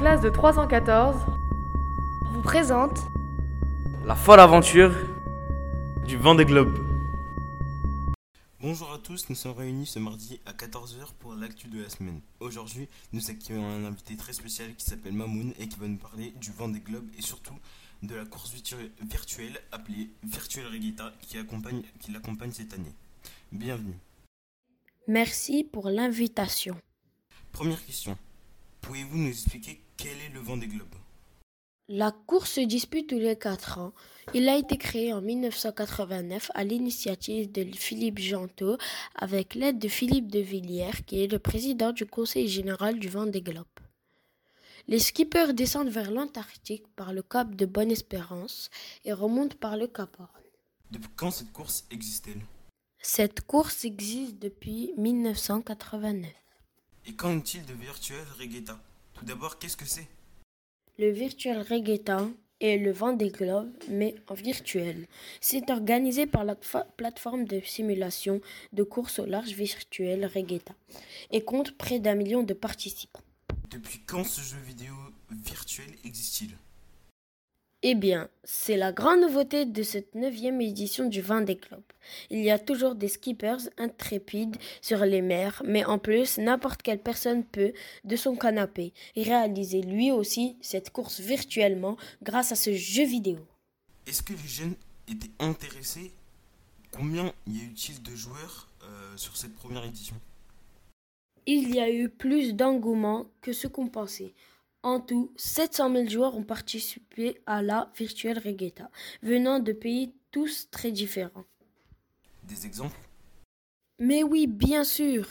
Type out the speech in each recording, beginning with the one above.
classe de 314 vous présente la folle aventure du vent des globes. Bonjour à tous, nous sommes réunis ce mardi à 14h pour l'actu de la semaine. Aujourd'hui, nous accueillons un invité très spécial qui s'appelle Mamoun et qui va nous parler du vent des globes et surtout de la course virtuelle appelée Virtual Regatta qui l'accompagne qui cette année. Bienvenue. Merci pour l'invitation. Première question. Pouvez-vous nous expliquer quel est le vent des globes La course se dispute tous les 4 ans. Il a été créé en 1989 à l'initiative de Philippe Gentot avec l'aide de Philippe de Villiers qui est le président du conseil général du vent des globes. Les skippers descendent vers l'Antarctique par le cap de Bonne-Espérance et remontent par le Cap Horn. Depuis quand cette course existe-t-elle? Cette course existe depuis 1989. Et qu'en est-il de Virtual Regatta Tout d'abord, qu'est-ce que c'est? Le Virtual Regatta est le vent des globes, mais en virtuel. C'est organisé par la plateforme de simulation de course au large virtuel Regatta et compte près d'un million de participants. Depuis quand ce jeu vidéo virtuel existe-t-il? Eh bien, c'est la grande nouveauté de cette neuvième édition du vin des globes. Il y a toujours des skippers intrépides sur les mers, mais en plus, n'importe quelle personne peut, de son canapé, réaliser lui aussi cette course virtuellement grâce à ce jeu vidéo. Est-ce que les jeunes étaient intéressés? Combien y a eu-t-il de joueurs euh, sur cette première édition? Il y a eu plus d'engouement que ce qu'on pensait. En tout, 700 000 joueurs ont participé à la Virtual Regatta, venant de pays tous très différents. Des exemples? Mais oui, bien sûr.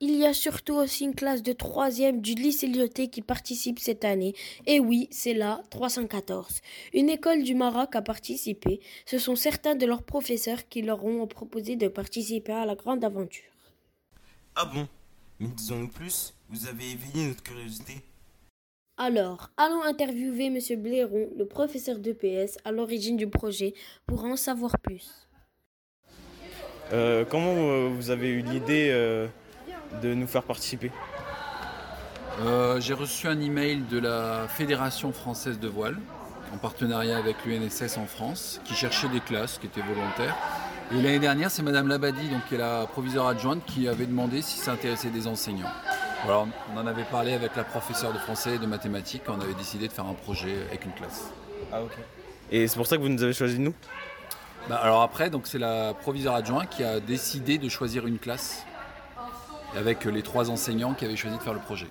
Il y a surtout aussi une classe de 3e du lycée Lyoté qui participe cette année. Et oui, c'est la 314. Une école du Maroc a participé. Ce sont certains de leurs professeurs qui leur ont proposé de participer à la grande aventure. Ah bon? Mais disons-nous plus, vous avez éveillé notre curiosité. Alors, allons interviewer M. Blairon, le professeur d'EPS à l'origine du projet, pour en savoir plus. Euh, comment euh, vous avez eu l'idée euh, de nous faire participer? J'ai reçu un email de la Fédération française de voile, en partenariat avec l'UNSS en France, qui cherchait des classes qui étaient volontaires. Et l'année dernière, c'est Madame Labadi, donc, qui est la proviseure adjointe, qui avait demandé si ça intéressait des enseignants on en avait parlé avec la professeure de français et de mathématiques. On avait décidé de faire un projet avec une classe. Ah ok. Et c'est pour ça que vous nous avez choisi nous? Bah, Alors après, donc c'est la proviseure adjointe qui a décidé de choisir une classe avec les trois enseignants qui avaient choisi de faire le projet.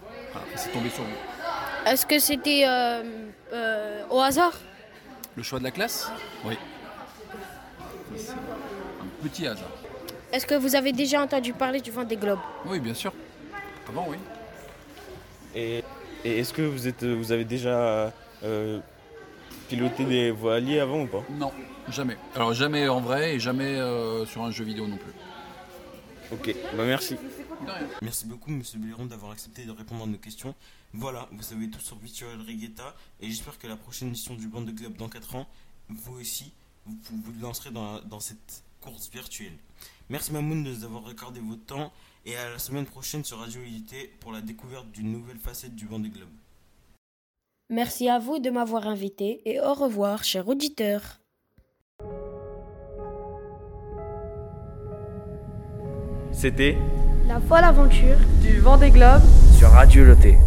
c'est tombé sur nous. Est-ce que c'était euh, euh, au hasard? Le choix de la classe? Oui. un petit hasard. Est-ce que vous avez déjà entendu parler du vent des globes? Oui, bien sûr. Oui. Et, est-ce que vous, êtes, vous avez déjà euh, piloté des voiliers avant ou pas? Non, jamais. Alors jamais en vrai et jamais euh, sur un jeu vidéo non plus. Ok, bah merci. Merci beaucoup Monsieur Béron d'avoir accepté de répondre à nos questions. Voilà, vous savez tout sur Virtual Regatta et j'espère que la prochaine édition du Bande de Club dans 4 ans, vous aussi, vous vous lancerez dans, dans cette course virtuelle. Merci Mamoun de nous avoir accordé votre temps et à la semaine prochaine sur Radio Unité pour la découverte d'une nouvelle facette du Vendée Globe. Merci à vous de m'avoir invité et au revoir, chers auditeurs. C'était La folle aventure du Vendée Globe sur Radio Loté.